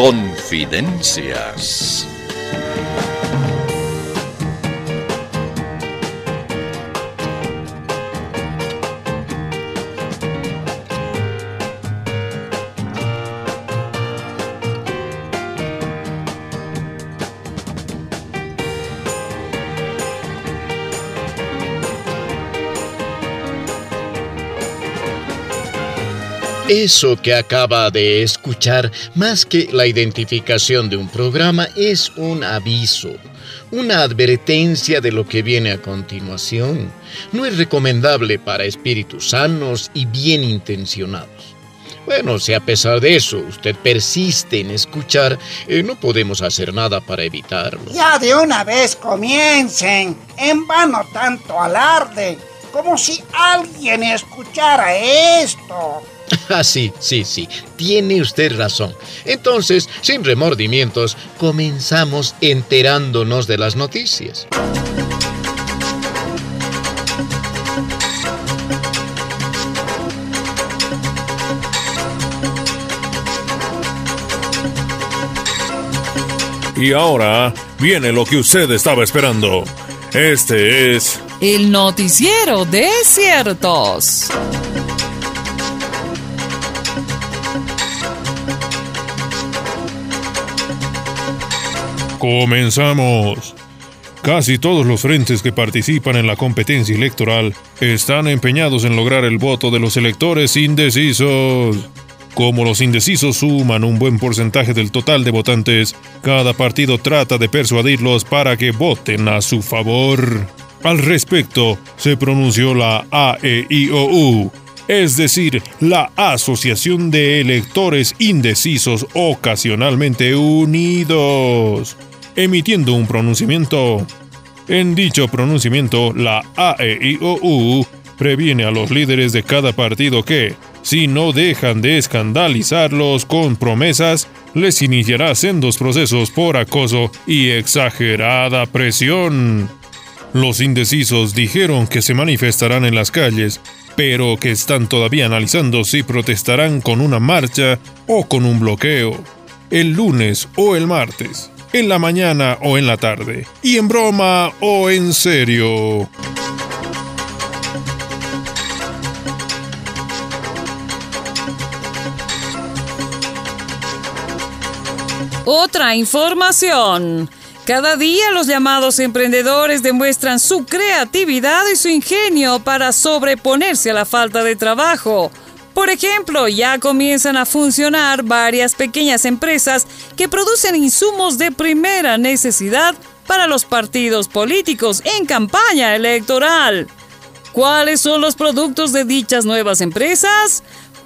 Confidencias. Eso que acaba de escuchar, más que la identificación de un programa, es un aviso, una advertencia de lo que viene a continuación. No es recomendable para espíritus sanos y bien intencionados. Bueno, si a pesar de eso usted persiste en escuchar, eh, no podemos hacer nada para evitarlo. Ya de una vez comiencen. En vano tanto alarde. Como si alguien escuchara esto. Ah, sí, sí, sí, tiene usted razón. Entonces, sin remordimientos, comenzamos enterándonos de las noticias. Y ahora viene lo que usted estaba esperando. Este es... El noticiero de ciertos. Comenzamos. Casi todos los frentes que participan en la competencia electoral están empeñados en lograr el voto de los electores indecisos. Como los indecisos suman un buen porcentaje del total de votantes, cada partido trata de persuadirlos para que voten a su favor. Al respecto, se pronunció la AEIOU, es decir, la Asociación de Electores Indecisos Ocasionalmente Unidos emitiendo un pronunciamiento. En dicho pronunciamiento, la AEIOU previene a los líderes de cada partido que, si no dejan de escandalizarlos con promesas, les iniciará sendos procesos por acoso y exagerada presión. Los indecisos dijeron que se manifestarán en las calles, pero que están todavía analizando si protestarán con una marcha o con un bloqueo, el lunes o el martes en la mañana o en la tarde, y en broma o en serio. Otra información. Cada día los llamados emprendedores demuestran su creatividad y su ingenio para sobreponerse a la falta de trabajo. Por ejemplo, ya comienzan a funcionar varias pequeñas empresas que producen insumos de primera necesidad para los partidos políticos en campaña electoral. ¿Cuáles son los productos de dichas nuevas empresas?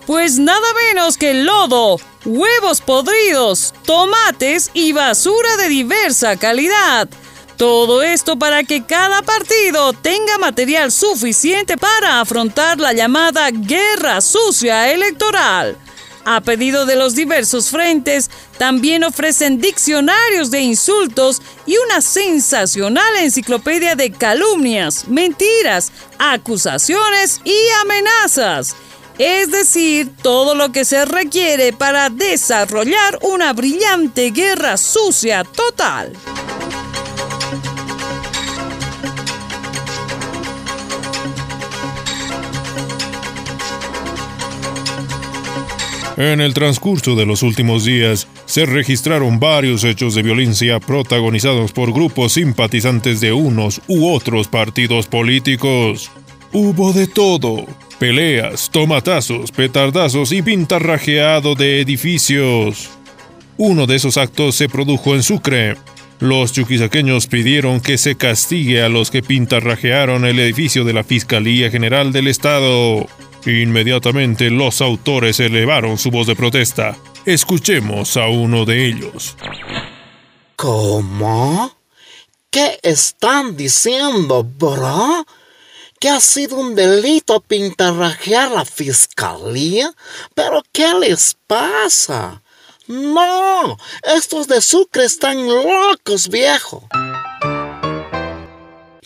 Pues nada menos que lodo, huevos podridos, tomates y basura de diversa calidad. Todo esto para que cada partido tenga material suficiente para afrontar la llamada guerra sucia electoral. A pedido de los diversos frentes, también ofrecen diccionarios de insultos y una sensacional enciclopedia de calumnias, mentiras, acusaciones y amenazas. Es decir, todo lo que se requiere para desarrollar una brillante guerra sucia total. En el transcurso de los últimos días, se registraron varios hechos de violencia protagonizados por grupos simpatizantes de unos u otros partidos políticos. Hubo de todo. Peleas, tomatazos, petardazos y pintarrajeado de edificios. Uno de esos actos se produjo en Sucre. Los chuquisaqueños pidieron que se castigue a los que pintarrajearon el edificio de la Fiscalía General del Estado. Inmediatamente los autores elevaron su voz de protesta. Escuchemos a uno de ellos. ¿Cómo? ¿Qué están diciendo, bro? ¿Que ha sido un delito pintarrajear la fiscalía? ¿Pero qué les pasa? No, estos de Sucre están locos, viejo.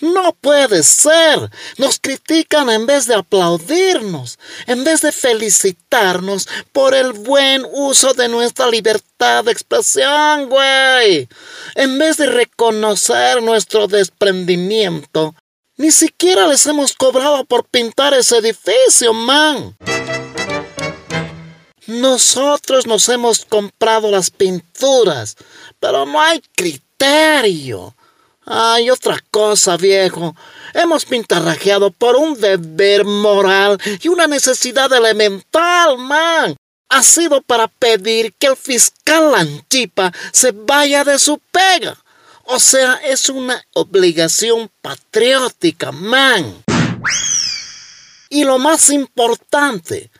No puede ser. Nos critican en vez de aplaudirnos, en vez de felicitarnos por el buen uso de nuestra libertad de expresión, güey. En vez de reconocer nuestro desprendimiento, ni siquiera les hemos cobrado por pintar ese edificio, man. Nosotros nos hemos comprado las pinturas, pero no hay criterio. Hay otra cosa, viejo. Hemos pintarrajeado por un deber moral y una necesidad elemental, man. Ha sido para pedir que el fiscal Lanchipa se vaya de su pega. O sea, es una obligación patriótica, man. Y lo más importante,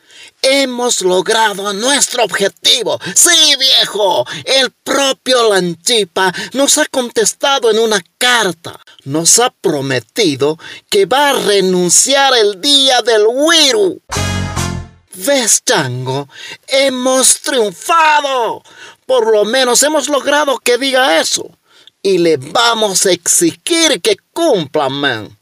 Hemos logrado nuestro objetivo. Sí, viejo. El propio Lanchipa nos ha contestado en una carta. Nos ha prometido que va a renunciar el día del Wiru. ¿Ves, Chango? Hemos triunfado. Por lo menos hemos logrado que diga eso. Y le vamos a exigir que cumpla, man.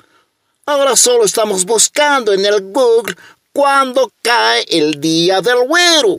Ahora solo estamos buscando en el Google cuando cae el día del güero.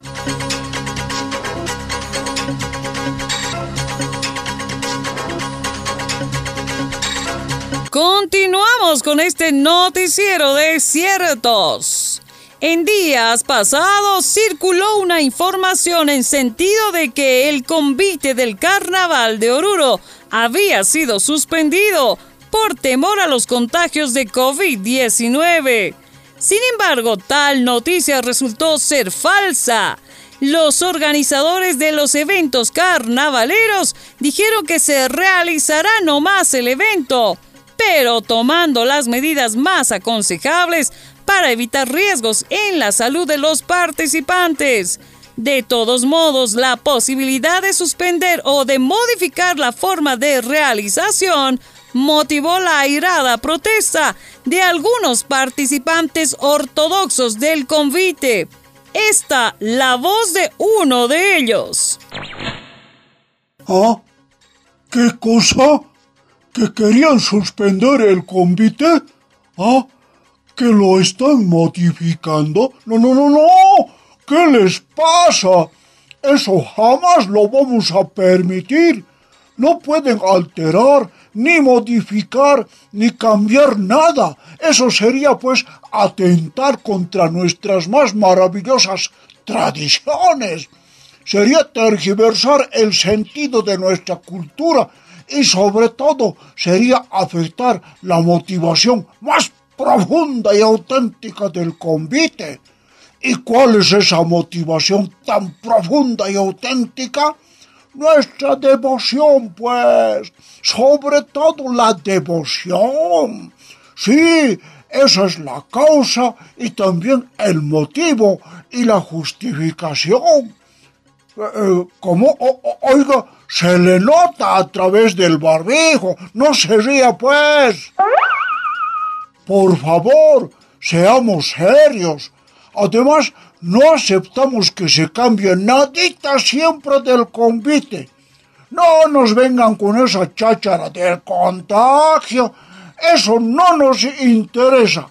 Continuamos con este noticiero de ciertos. En días pasados circuló una información en sentido de que el convite del carnaval de Oruro había sido suspendido por temor a los contagios de COVID-19. Sin embargo, tal noticia resultó ser falsa. Los organizadores de los eventos carnavaleros dijeron que se realizará nomás el evento, pero tomando las medidas más aconsejables para evitar riesgos en la salud de los participantes. De todos modos, la posibilidad de suspender o de modificar la forma de realización motivó la airada protesta de algunos participantes ortodoxos del convite. Esta la voz de uno de ellos. ¿Ah? ¿Qué cosa? ¿Que querían suspender el convite? ¿Ah? ¿Que lo están modificando? No, no, no, no. ¿Qué les pasa? Eso jamás lo vamos a permitir. No pueden alterar ni modificar, ni cambiar nada. Eso sería pues atentar contra nuestras más maravillosas tradiciones. Sería tergiversar el sentido de nuestra cultura y sobre todo sería afectar la motivación más profunda y auténtica del convite. ¿Y cuál es esa motivación tan profunda y auténtica? Nuestra devoción, pues, sobre todo la devoción. Sí, esa es la causa y también el motivo y la justificación. Eh, eh, como, oiga, se le nota a través del barbijo, no se ría, pues. Por favor, seamos serios. Además, no aceptamos que se cambie nadita siempre del convite. No nos vengan con esa cháchara del contagio. Eso no nos interesa.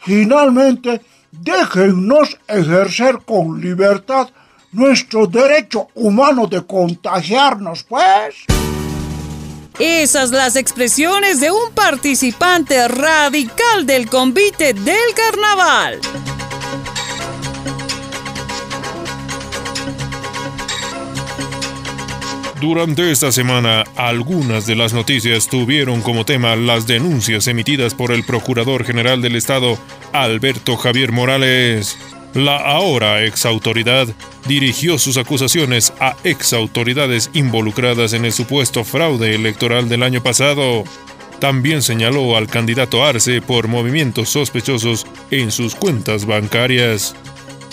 Finalmente, déjennos ejercer con libertad nuestro derecho humano de contagiarnos, pues. Esas las expresiones de un participante radical del convite del carnaval. Durante esta semana, algunas de las noticias tuvieron como tema las denuncias emitidas por el Procurador General del Estado, Alberto Javier Morales. La ahora ex autoridad dirigió sus acusaciones a ex autoridades involucradas en el supuesto fraude electoral del año pasado. También señaló al candidato Arce por movimientos sospechosos en sus cuentas bancarias.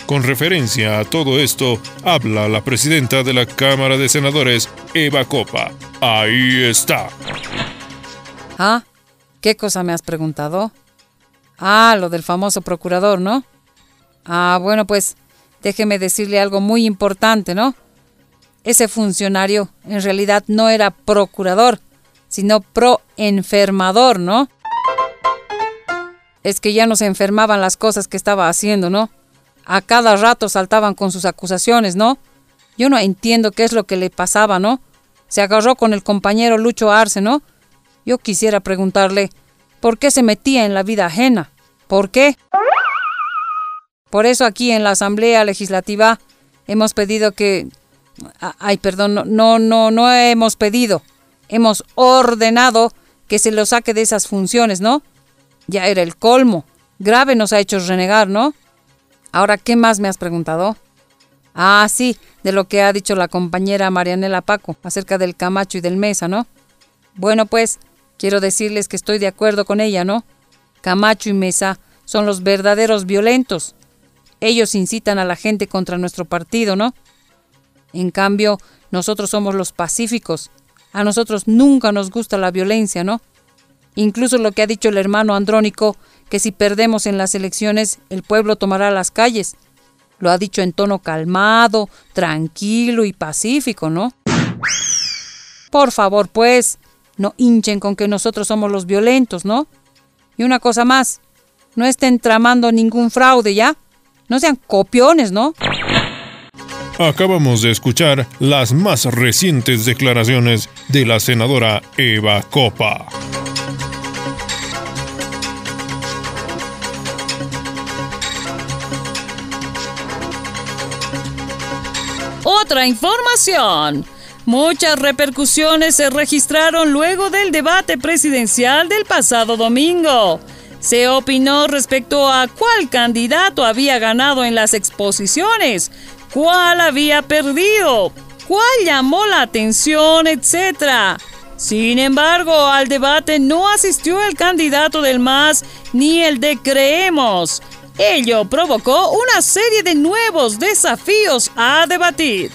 Con referencia a todo esto, habla la presidenta de la Cámara de Senadores, Eva Copa. Ahí está. ¿Ah? ¿Qué cosa me has preguntado? Ah, lo del famoso procurador, ¿no? Ah, bueno, pues déjeme decirle algo muy importante, ¿no? Ese funcionario en realidad no era procurador, sino proenfermador, ¿no? es que ya no se enfermaban las cosas que estaba haciendo, ¿no? A cada rato saltaban con sus acusaciones, ¿no? Yo no entiendo qué es lo que le pasaba, ¿no? Se agarró con el compañero Lucho Arce, ¿no? Yo quisiera preguntarle, ¿por qué se metía en la vida ajena? ¿Por qué? Por eso aquí en la Asamblea Legislativa hemos pedido que... Ay, perdón, no, no, no hemos pedido. Hemos ordenado que se lo saque de esas funciones, ¿no? Ya era el colmo. Grave nos ha hecho renegar, ¿no? Ahora, ¿qué más me has preguntado? Ah, sí, de lo que ha dicho la compañera Marianela Paco acerca del Camacho y del Mesa, ¿no? Bueno, pues, quiero decirles que estoy de acuerdo con ella, ¿no? Camacho y Mesa son los verdaderos violentos. Ellos incitan a la gente contra nuestro partido, ¿no? En cambio, nosotros somos los pacíficos. A nosotros nunca nos gusta la violencia, ¿no? Incluso lo que ha dicho el hermano Andrónico, que si perdemos en las elecciones, el pueblo tomará las calles. Lo ha dicho en tono calmado, tranquilo y pacífico, ¿no? Por favor, pues, no hinchen con que nosotros somos los violentos, ¿no? Y una cosa más, no estén tramando ningún fraude, ¿ya? No sean copiones, ¿no? Acabamos de escuchar las más recientes declaraciones de la senadora Eva Copa. Otra información. Muchas repercusiones se registraron luego del debate presidencial del pasado domingo. Se opinó respecto a cuál candidato había ganado en las exposiciones, cuál había perdido, cuál llamó la atención, etc. Sin embargo, al debate no asistió el candidato del MAS ni el de Creemos. Ello provocó una serie de nuevos desafíos a debatir.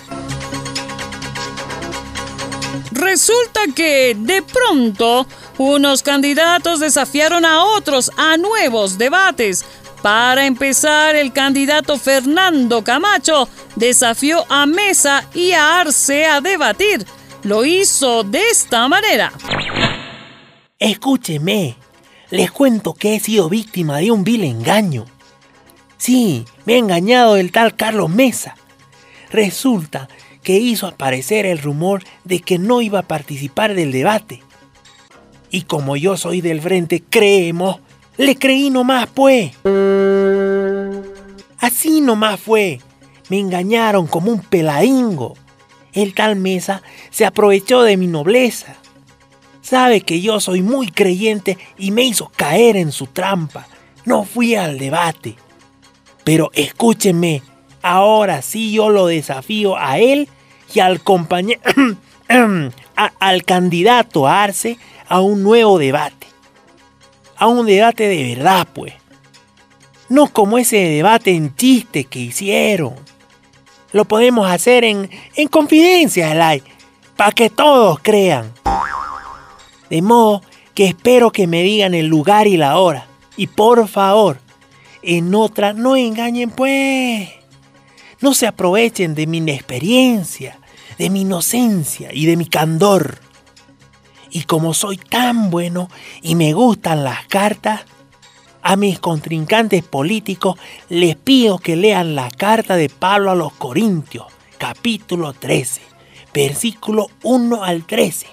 Resulta que, de pronto, unos candidatos desafiaron a otros a nuevos debates. Para empezar, el candidato Fernando Camacho desafió a Mesa y a Arce a debatir. Lo hizo de esta manera. Escúcheme, les cuento que he sido víctima de un vil engaño. Sí, me ha engañado el tal Carlos Mesa. Resulta que hizo aparecer el rumor de que no iba a participar del debate. Y como yo soy del frente, creemos, le creí nomás, pues. Así nomás fue. Me engañaron como un peladingo. El tal Mesa se aprovechó de mi nobleza. Sabe que yo soy muy creyente y me hizo caer en su trampa. No fui al debate. Pero escúchenme, ahora sí yo lo desafío a él y al compañero, al candidato Arce a un nuevo debate. A un debate de verdad, pues. No como ese debate en chiste que hicieron. Lo podemos hacer en, en confidencia, Elay, para que todos crean. De modo que espero que me digan el lugar y la hora. Y por favor, en otra no engañen pues. No se aprovechen de mi inexperiencia, de mi inocencia y de mi candor. Y como soy tan bueno y me gustan las cartas, a mis contrincantes políticos les pido que lean la carta de Pablo a los Corintios, capítulo 13, versículo 1 al 13,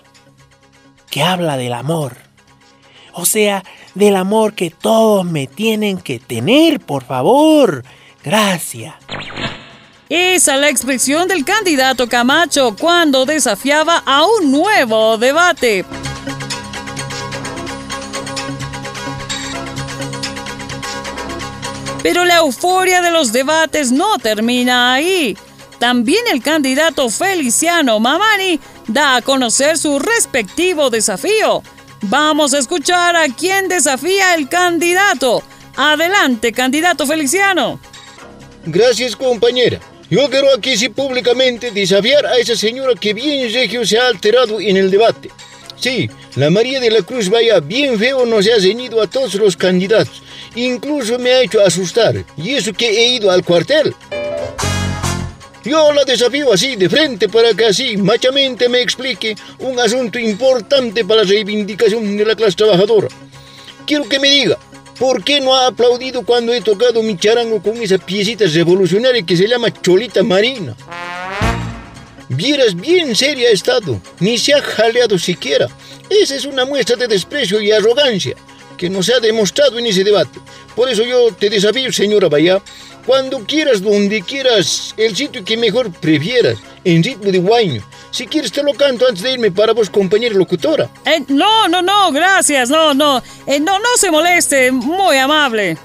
que habla del amor. O sea, del amor que todos me tienen que tener, por favor. Gracias. Esa es la expresión del candidato Camacho cuando desafiaba a un nuevo debate. Pero la euforia de los debates no termina ahí. También el candidato Feliciano Mamani da a conocer su respectivo desafío. Vamos a escuchar a quién desafía el candidato. Adelante, candidato Feliciano. Gracias, compañera. Yo quiero aquí sí públicamente desafiar a esa señora que bien regio se ha alterado en el debate. Sí, la María de la Cruz vaya bien feo nos ha ceñido a todos los candidatos. Incluso me ha hecho asustar. Y eso que he ido al cuartel. Yo la desafío así de frente para que así machamente me explique un asunto importante para la reivindicación de la clase trabajadora. Quiero que me diga, ¿Por qué no ha aplaudido cuando he tocado mi charango con esa piecita revolucionaria que se llama Cholita Marina? Vieras bien seria ha estado, ni se ha jaleado siquiera. Esa es una muestra de desprecio y arrogancia que no se ha demostrado en ese debate. Por eso yo te desafío, señora Bahía, cuando quieras, donde quieras, el sitio que mejor prefieras, en ritmo de guaño. Si quieres te lo canto antes de irme para vos, compañera locutora. Eh, no, no, no, gracias, no, no, eh, no, no se moleste, muy amable.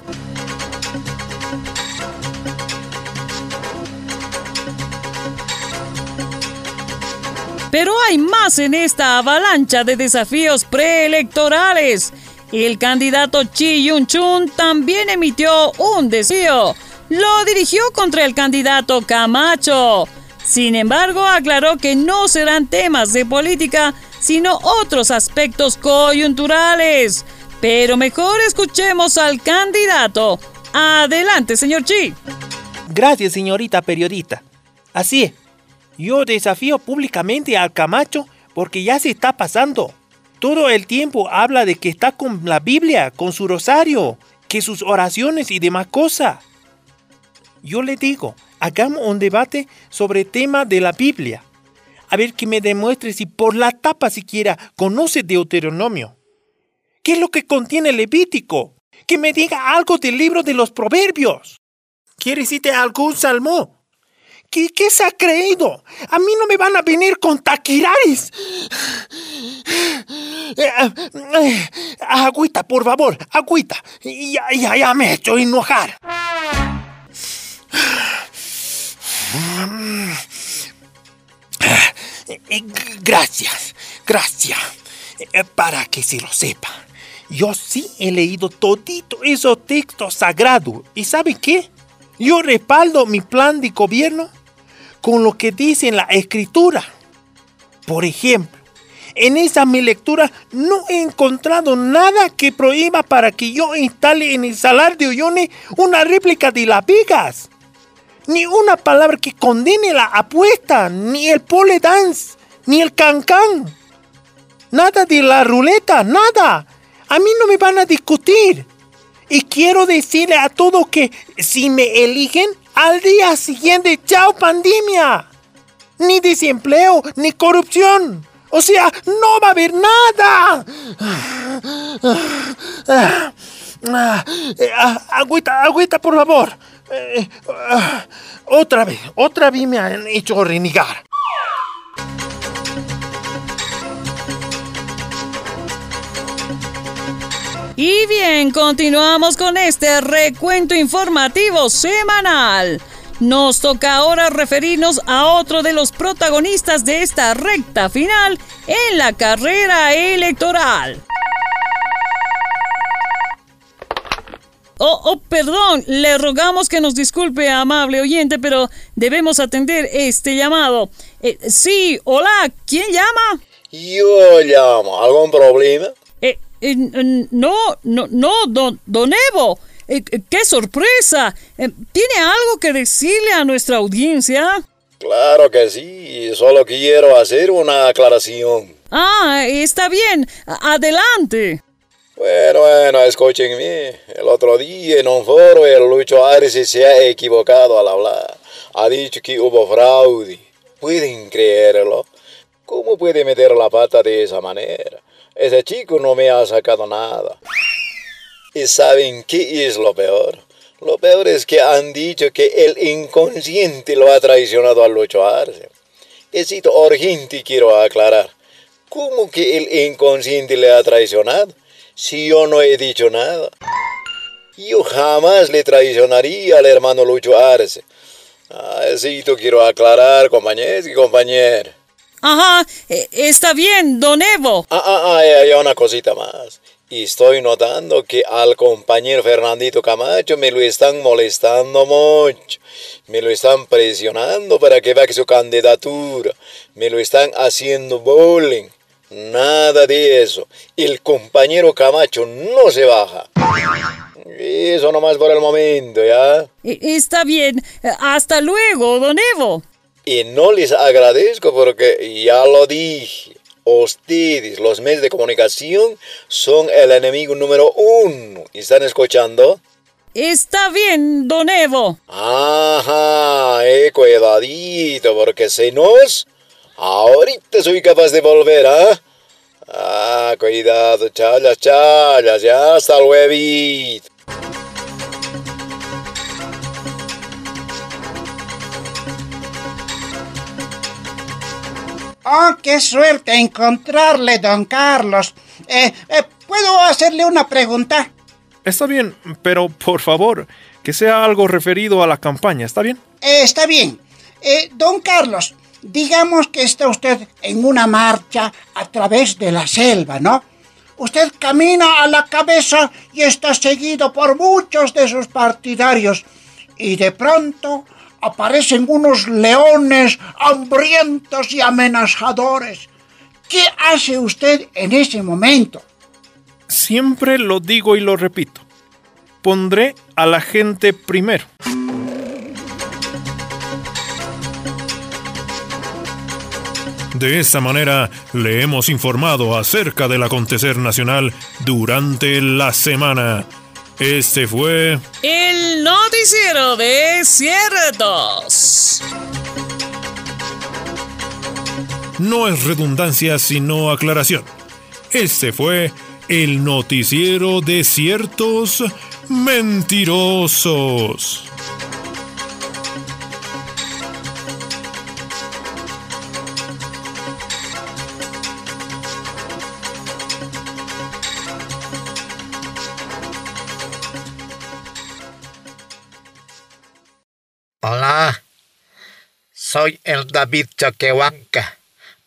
Pero hay más en esta avalancha de desafíos preelectorales. El candidato Chi Yun-chun también emitió un deseo. Lo dirigió contra el candidato Camacho. Sin embargo, aclaró que no serán temas de política, sino otros aspectos coyunturales. Pero mejor escuchemos al candidato. Adelante, señor Chi. Gracias, señorita periodista. Así es. Yo desafío públicamente al Camacho porque ya se está pasando. Todo el tiempo habla de que está con la Biblia, con su rosario, que sus oraciones y demás cosas. Yo le digo, hagamos un debate sobre tema de la Biblia. A ver que me demuestre si por la tapa siquiera conoce Deuteronomio. ¿Qué es lo que contiene Levítico? Que me diga algo del libro de los proverbios. ¿Quiere decirte algún salmo? ¿Qué, ¿Qué, se ha creído? A mí no me van a venir con taquiraris. agüita, por favor, agüita. Ya, ya, ya me he hecho enojar. Gracias, gracias. Para que se lo sepa. Yo sí he leído todito esos textos sagrados. ¿Y saben qué? Yo respaldo mi plan de gobierno con lo que dice en la escritura. Por ejemplo, en esa mi lectura no he encontrado nada que prohíba para que yo instale en el salar de Ollone una réplica de las vigas. Ni una palabra que condene la apuesta, ni el pole dance, ni el cancán. Nada de la ruleta, nada. A mí no me van a discutir. Y quiero decirle a todos que si me eligen, al día siguiente, chao pandemia. Ni desempleo, ni corrupción. O sea, no va a haber nada. Agüita, agüita, por favor. Otra vez, otra vez me han hecho renegar. Y bien, continuamos con este recuento informativo semanal. Nos toca ahora referirnos a otro de los protagonistas de esta recta final en la carrera electoral. Oh, oh, perdón, le rogamos que nos disculpe, amable oyente, pero debemos atender este llamado. Eh, sí, hola, ¿quién llama? Yo llamo, ¿algún problema? Eh, eh, no, no, no, don, don Evo. ¡Qué sorpresa! ¿Tiene algo que decirle a nuestra audiencia? Claro que sí, solo quiero hacer una aclaración. Ah, está bien. Adelante. Bueno, bueno, escúchenme. El otro día en un foro el Lucho Arce se ha equivocado al hablar. Ha dicho que hubo fraude. ¿Pueden creerlo? ¿Cómo puede meter la pata de esa manera? Ese chico no me ha sacado nada. ¿Y saben qué es lo peor? Lo peor es que han dicho que el inconsciente lo ha traicionado al Lucho Arce. Es urgente quiero aclarar. ¿Cómo que el inconsciente le ha traicionado? Si yo no he dicho nada? Yo jamás le traicionaría al hermano Lucho Arce. Ah, sí, quiero aclarar, compañeros y compañeras. Ajá, e, está bien, don Evo. Ah, ah, ah, hay una cosita más. Y estoy notando que al compañero Fernandito Camacho me lo están molestando mucho. Me lo están presionando para que baje su candidatura. Me lo están haciendo bullying. Nada de eso. El compañero Camacho no se baja. Eso nomás por el momento, ¿ya? Está bien. Hasta luego, don Evo. Y no les agradezco porque ya lo dije. Ustedes, los medios de comunicación, son el enemigo número uno. ¿Están escuchando? Está bien, don Evo. Ajá, eh, cuidadito, porque si no, ahorita soy capaz de volver, ¿ah? Ah, cuidado, chalas, chalas, ya hasta luego. ¡Oh, qué suerte encontrarle, don Carlos! Eh, eh, ¿Puedo hacerle una pregunta? Está bien, pero por favor, que sea algo referido a la campaña, ¿está bien? Eh, está bien. don Carlos, digamos que está usted en una marcha a través de la selva, ¿no? Usted camina a la cabeza y está seguido por muchos de sus partidarios. Y de pronto aparecen unos leones hambrientos y amenazadores. ¿Qué hace usted en ese momento? Siempre lo digo y lo repito. Pondré a la gente primero. De esta manera le hemos informado acerca del acontecer nacional durante la semana. Este fue el noticiero de ciertos. No es redundancia sino aclaración. Este fue el noticiero de ciertos mentirosos. Soy el David Choquehuanca.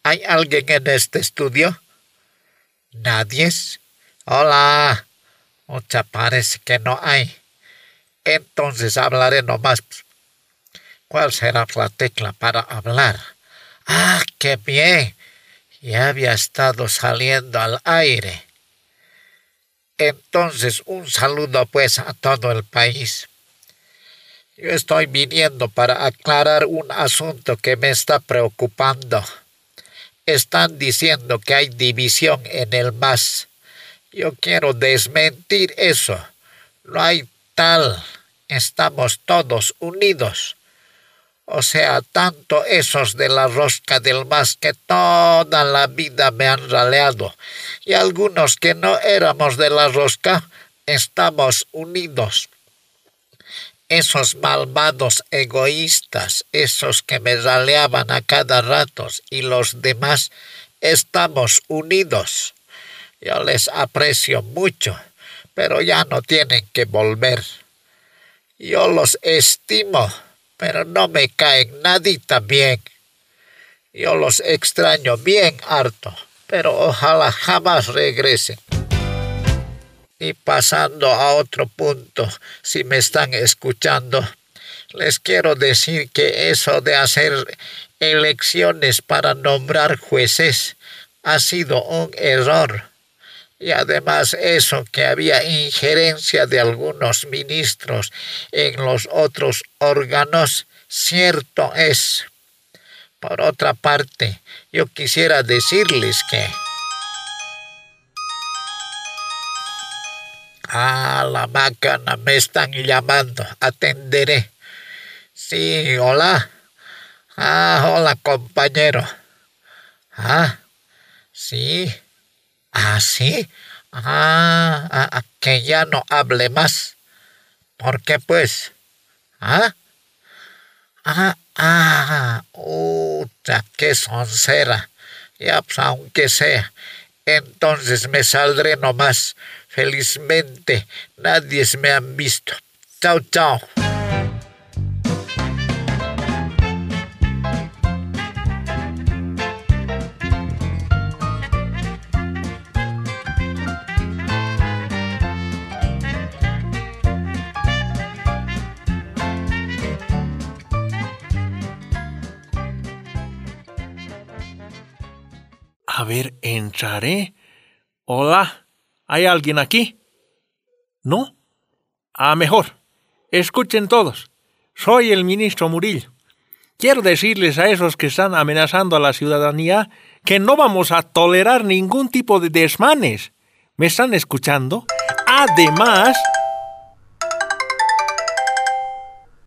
¿Hay alguien en este estudio? ¿Nadie? Hola. Mucha parece que no hay. Entonces hablaré nomás. ¿Cuál será la tecla para hablar? Ah, qué bien. Ya había estado saliendo al aire. Entonces, un saludo pues a todo el país. Yo estoy viniendo para aclarar un asunto que me está preocupando. Están diciendo que hay división en el MAS. Yo quiero desmentir eso. No hay tal. Estamos todos unidos. O sea, tanto esos de la rosca del MAS que toda la vida me han raleado y algunos que no éramos de la rosca, estamos unidos esos malvados egoístas, esos que me raleaban a cada rato y los demás, estamos unidos. Yo les aprecio mucho, pero ya no tienen que volver. Yo los estimo, pero no me caen nadita bien. Yo los extraño bien harto, pero ojalá jamás regresen. Y pasando a otro punto, si me están escuchando, les quiero decir que eso de hacer elecciones para nombrar jueces ha sido un error. Y además eso que había injerencia de algunos ministros en los otros órganos, cierto es. Por otra parte, yo quisiera decirles que... Ah, la máquina, me están llamando. Atenderé. Sí, hola. Ah, hola, compañero. Ah, sí. Ah, sí. Ah, ah, que ya no hable más. ¿Por qué, pues? Ah, ah, ah, uta, qué soncera. Ya, pues, aunque sea. Entonces me saldré nomás. Felizmente nadie me han visto. Chao, chao. Hola. ¿Hay alguien aquí? ¿No? Ah, mejor. Escuchen todos. Soy el ministro Murillo. quiero decirles a esos que están amenazando a la ciudadanía que no vamos a tolerar ningún tipo de desmanes. ¿Me están escuchando? Además...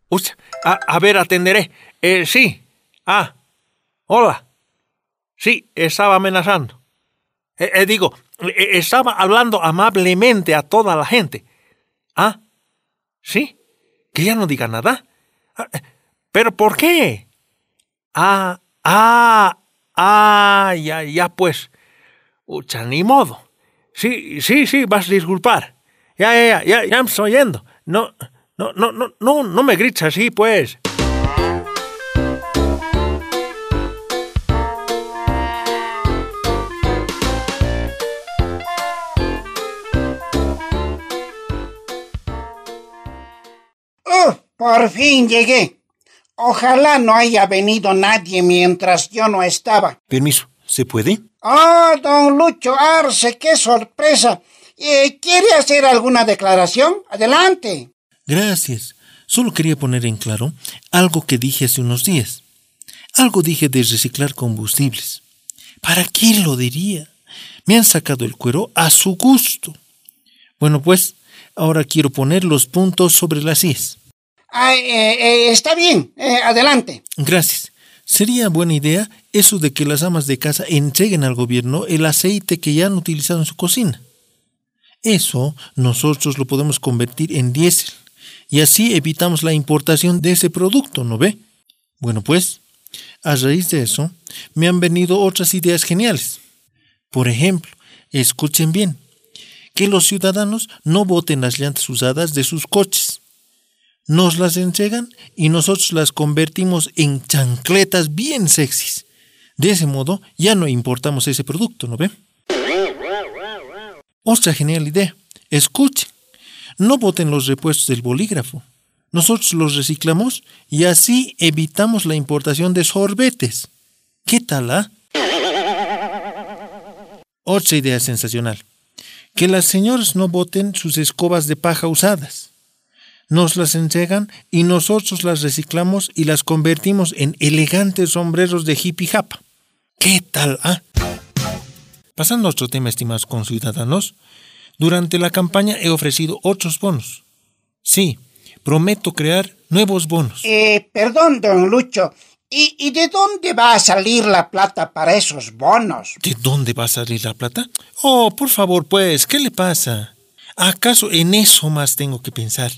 Uy, a, a ver, atenderé. Eh, sí. Ah, hola. Sí, estaba amenazando. Eh, eh, digo, eh, estaba hablando amablemente a toda la gente. Ah, sí, que ya no diga nada. Ah, ¿Pero por qué? Ah, ah, ah, ya, ya pues. Ucha, ni modo. Sí, sí, sí, vas a disculpar. Ya, ya, ya, ya, ya me estoy oyendo. No, no, no, no, no, no me grites así, pues. Por fin llegué. Ojalá no haya venido nadie mientras yo no estaba. Permiso, ¿se puede? ¡Oh, don Lucho Arce, qué sorpresa! Eh, ¿Quiere hacer alguna declaración? Adelante. Gracias. Solo quería poner en claro algo que dije hace unos días. Algo dije de reciclar combustibles. ¿Para qué lo diría? Me han sacado el cuero a su gusto. Bueno, pues, ahora quiero poner los puntos sobre las IES. Ah, eh, eh, está bien, eh, adelante. Gracias. Sería buena idea eso de que las amas de casa entreguen al gobierno el aceite que ya han utilizado en su cocina. Eso nosotros lo podemos convertir en diésel y así evitamos la importación de ese producto, ¿no ve? Bueno, pues, a raíz de eso, me han venido otras ideas geniales. Por ejemplo, escuchen bien, que los ciudadanos no boten las llantas usadas de sus coches. Nos las entregan y nosotros las convertimos en chancletas bien sexys. De ese modo ya no importamos ese producto, ¿no ve? Otra genial idea. Escuchen. No boten los repuestos del bolígrafo. Nosotros los reciclamos y así evitamos la importación de sorbetes. ¿Qué tal, ah? Otra idea sensacional. Que las señoras no boten sus escobas de paja usadas. Nos las entregan y nosotros las reciclamos y las convertimos en elegantes sombreros de hippie japa. ¿Qué tal, ah? Pasando a otro tema, estimados conciudadanos, durante la campaña he ofrecido otros bonos. Sí, prometo crear nuevos bonos. Eh, perdón, don Lucho. ¿Y, ¿Y de dónde va a salir la plata para esos bonos? ¿De dónde va a salir la plata? Oh, por favor, pues, ¿qué le pasa? ¿Acaso en eso más tengo que pensar?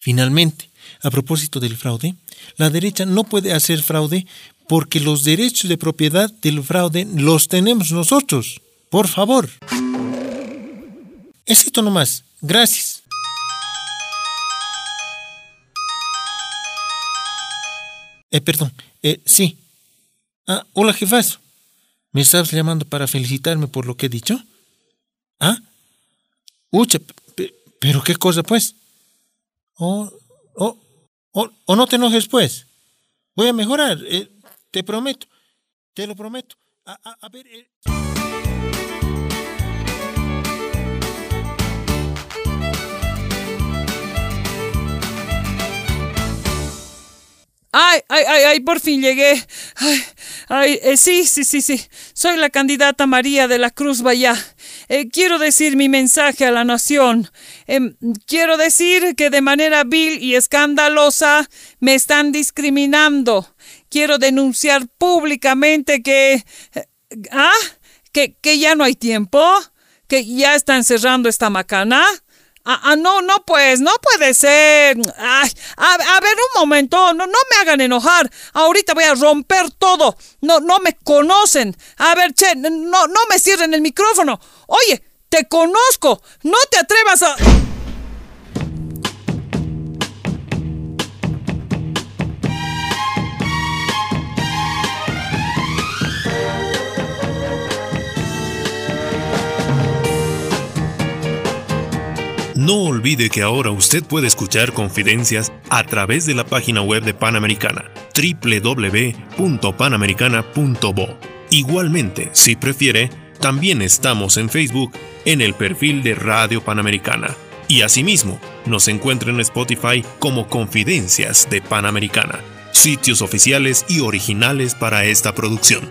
Finalmente, a propósito del fraude, la derecha no puede hacer fraude porque los derechos de propiedad del fraude los tenemos nosotros. Por favor. Éxito nomás. Gracias. Eh, perdón. Eh, sí. Ah, hola, jefazo. ¿Me estabas llamando para felicitarme por lo que he dicho? ¿Ah? Pero qué cosa, pues. Oh, oh, oh, oh, no te enojes, pues. Voy a mejorar, eh, te prometo. Te lo prometo. A, a- a ver. eh, Ay, ay, ay, ay, por fin llegué. Ay, ay, eh, sí, sí, sí, sí. Soy la candidata María de la Cruz Vallá. Eh, quiero decir mi mensaje a la nación. Em, quiero decir que de manera vil y escandalosa me están discriminando. Quiero denunciar públicamente que... eh, ¿Ah? ¿Que, que ya no hay tiempo? ¿Que ya están cerrando esta macana? Ah, ah, no, no, pues, no puede ser. Ay, a, a ver, un momento, no, no me hagan enojar. Ahorita voy a romper todo. No, no me conocen. A ver, che, no, no me cierren el micrófono. Oye, te conozco. No te atrevas a. No olvide que ahora usted puede escuchar confidencias a través de la página web de Panamericana, www.panamericana.bo. Igualmente, si prefiere, también estamos en Facebook en el perfil de Radio Panamericana. Y asimismo, Nos encuentra en Spotify como Confidencias de Panamericana, sitios oficiales y originales para esta producción.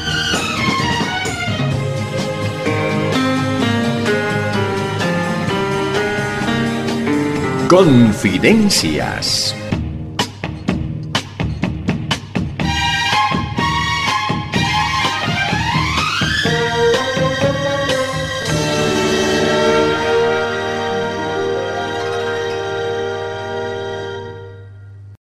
Confidencias